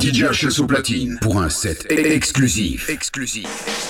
DJ au platine pour un set exclusif. Exclusif.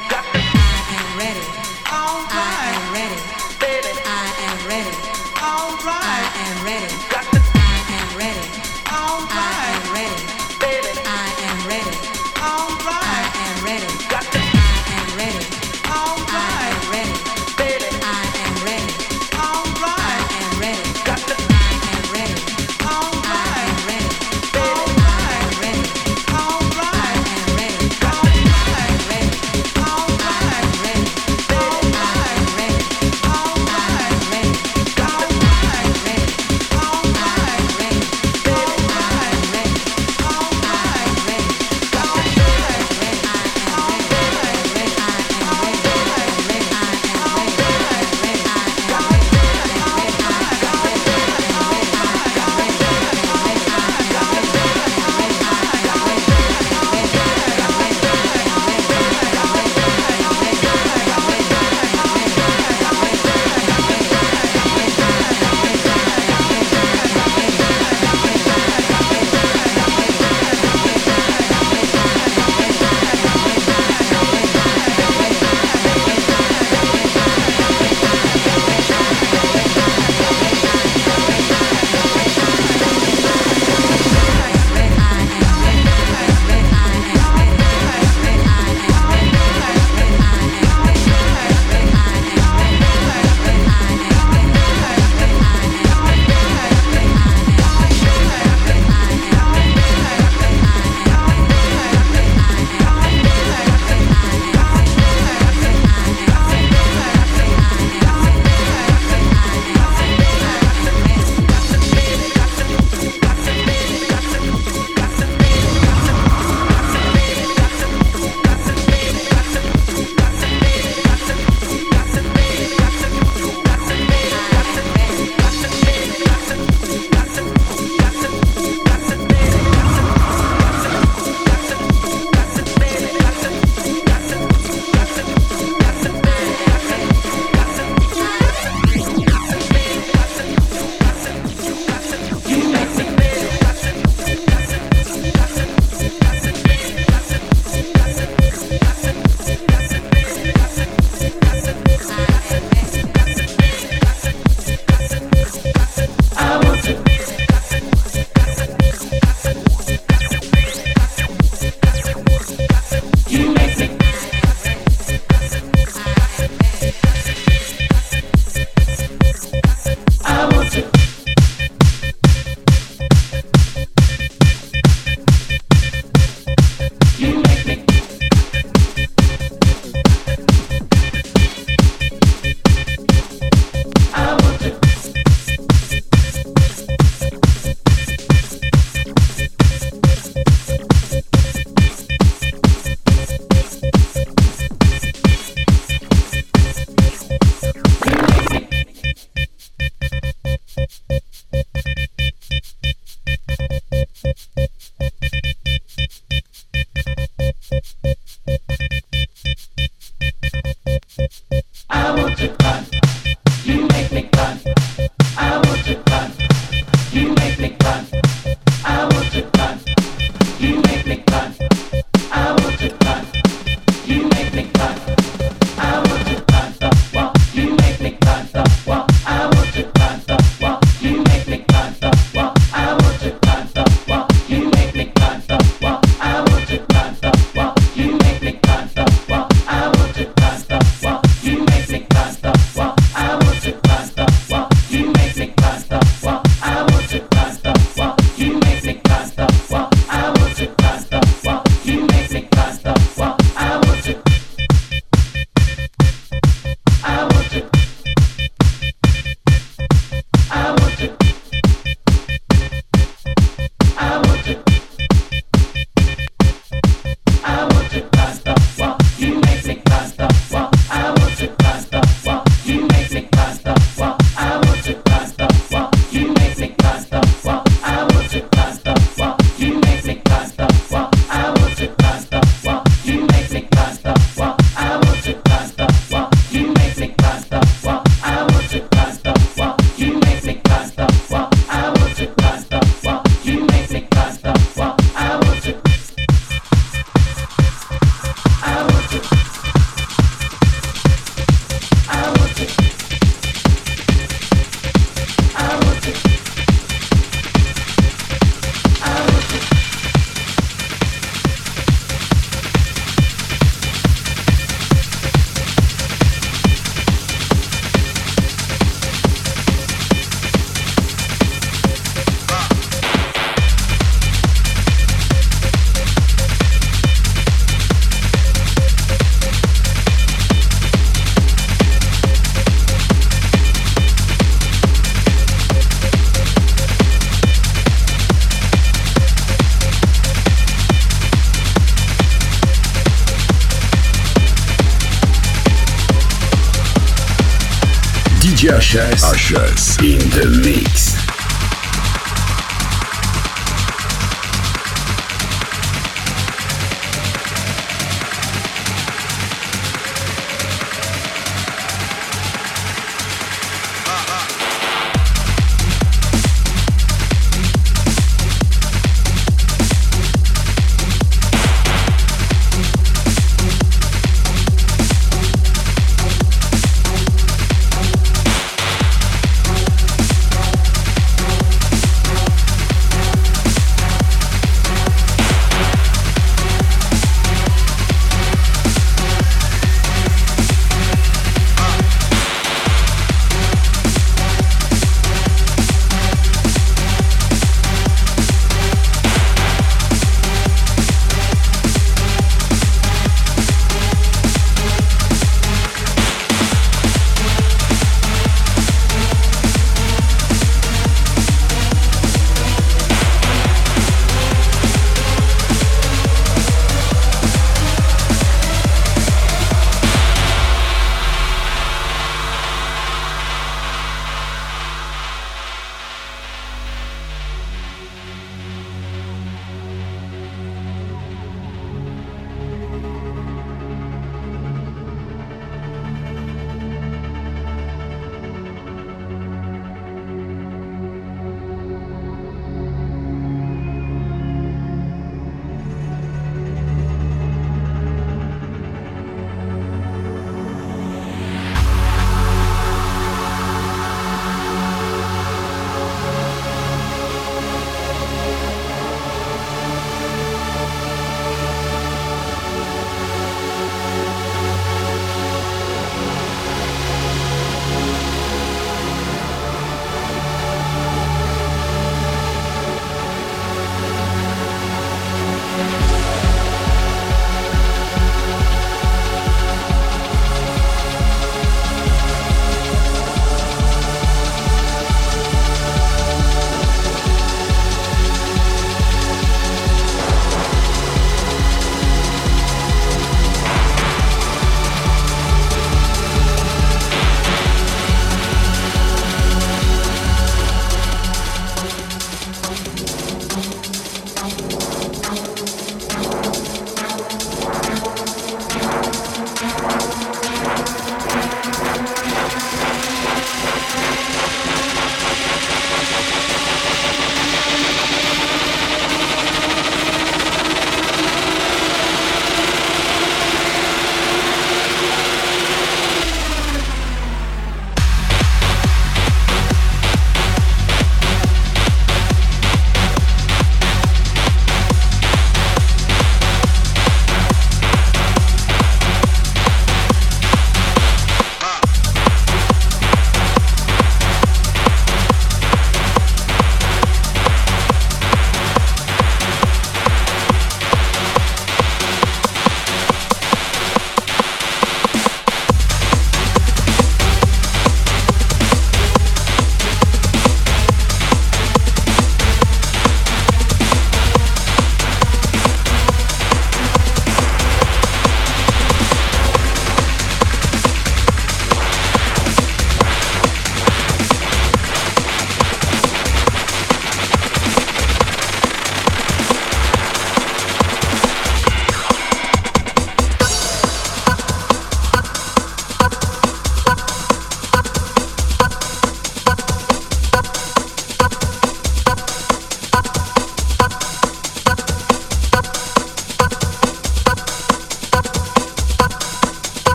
I want to.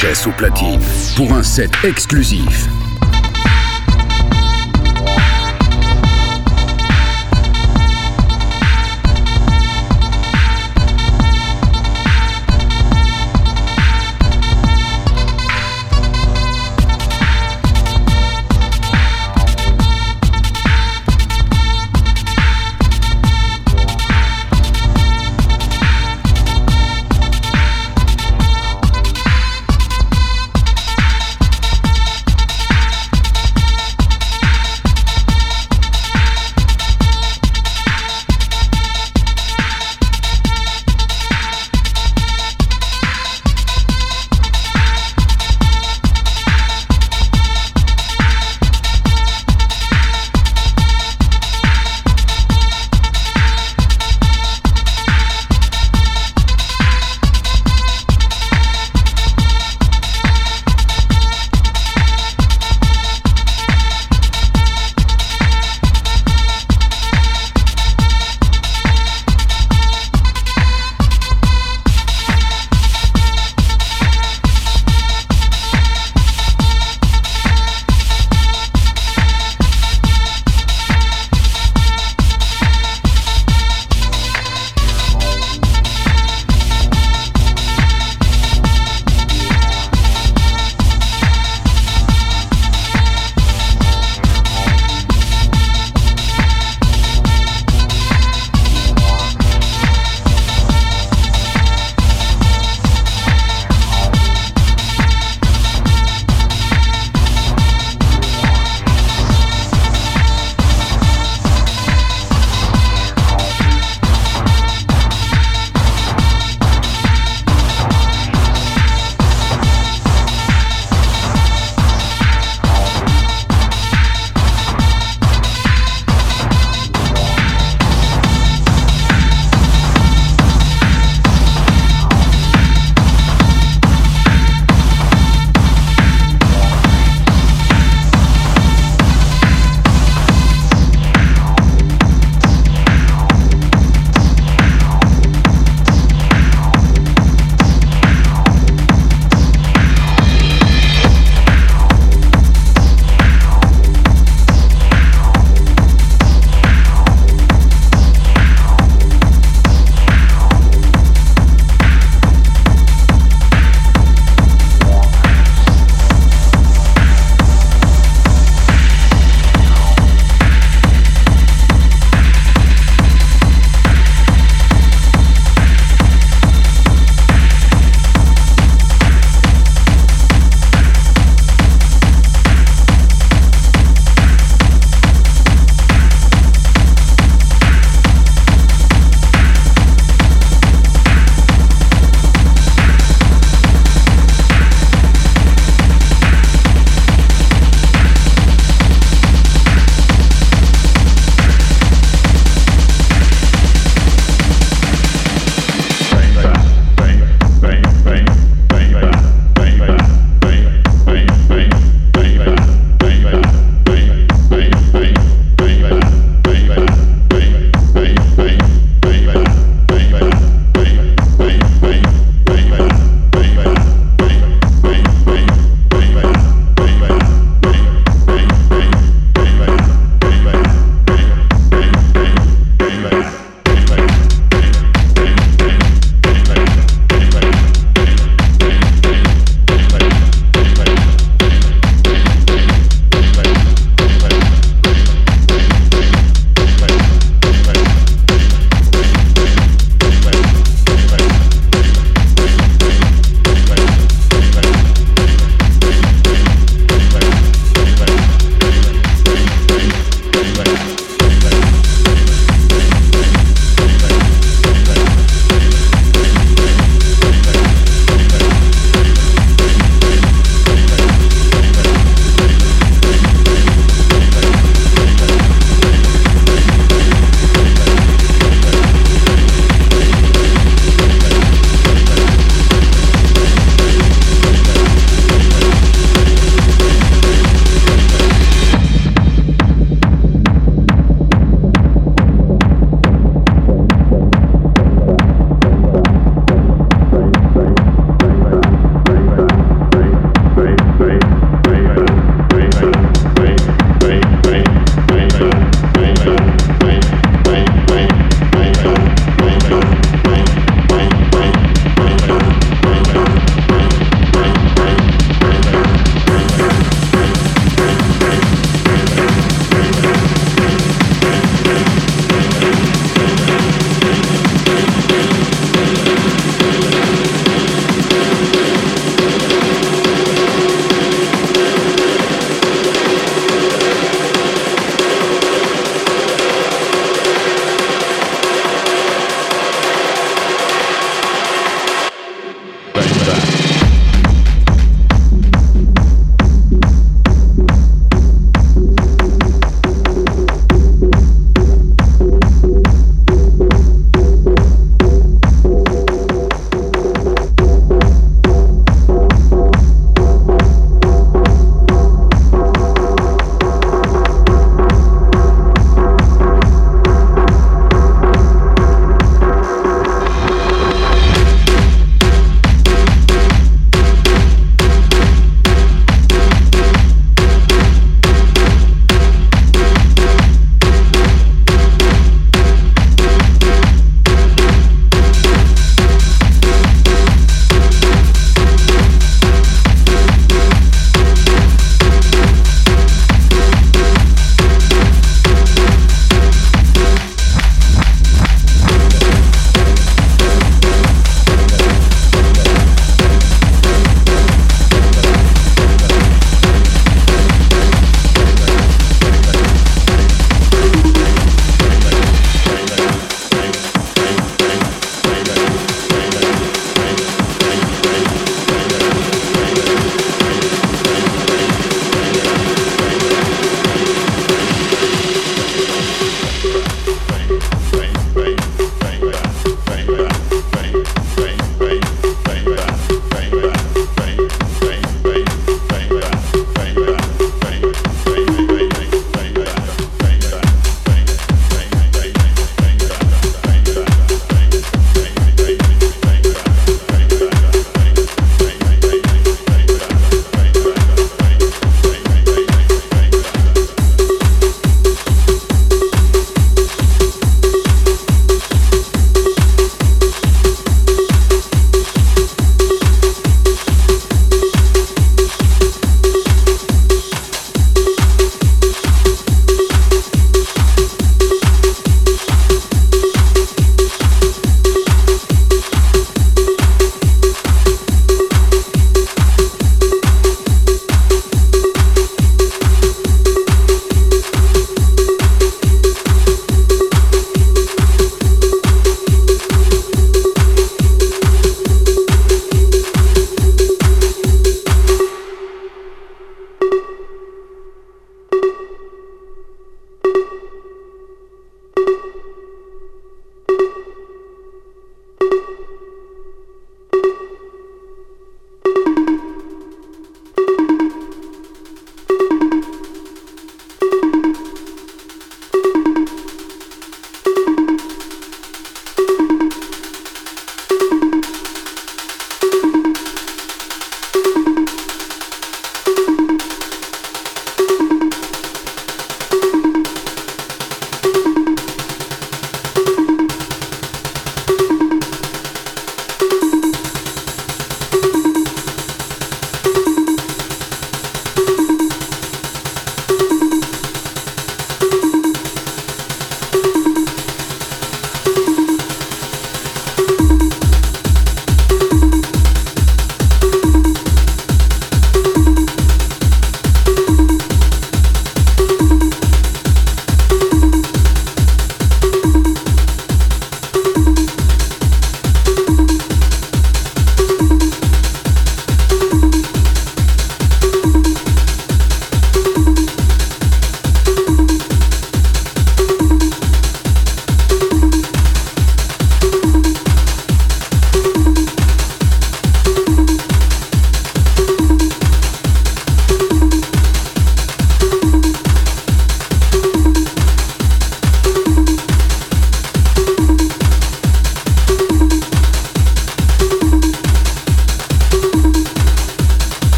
HS au platine pour un set exclusif.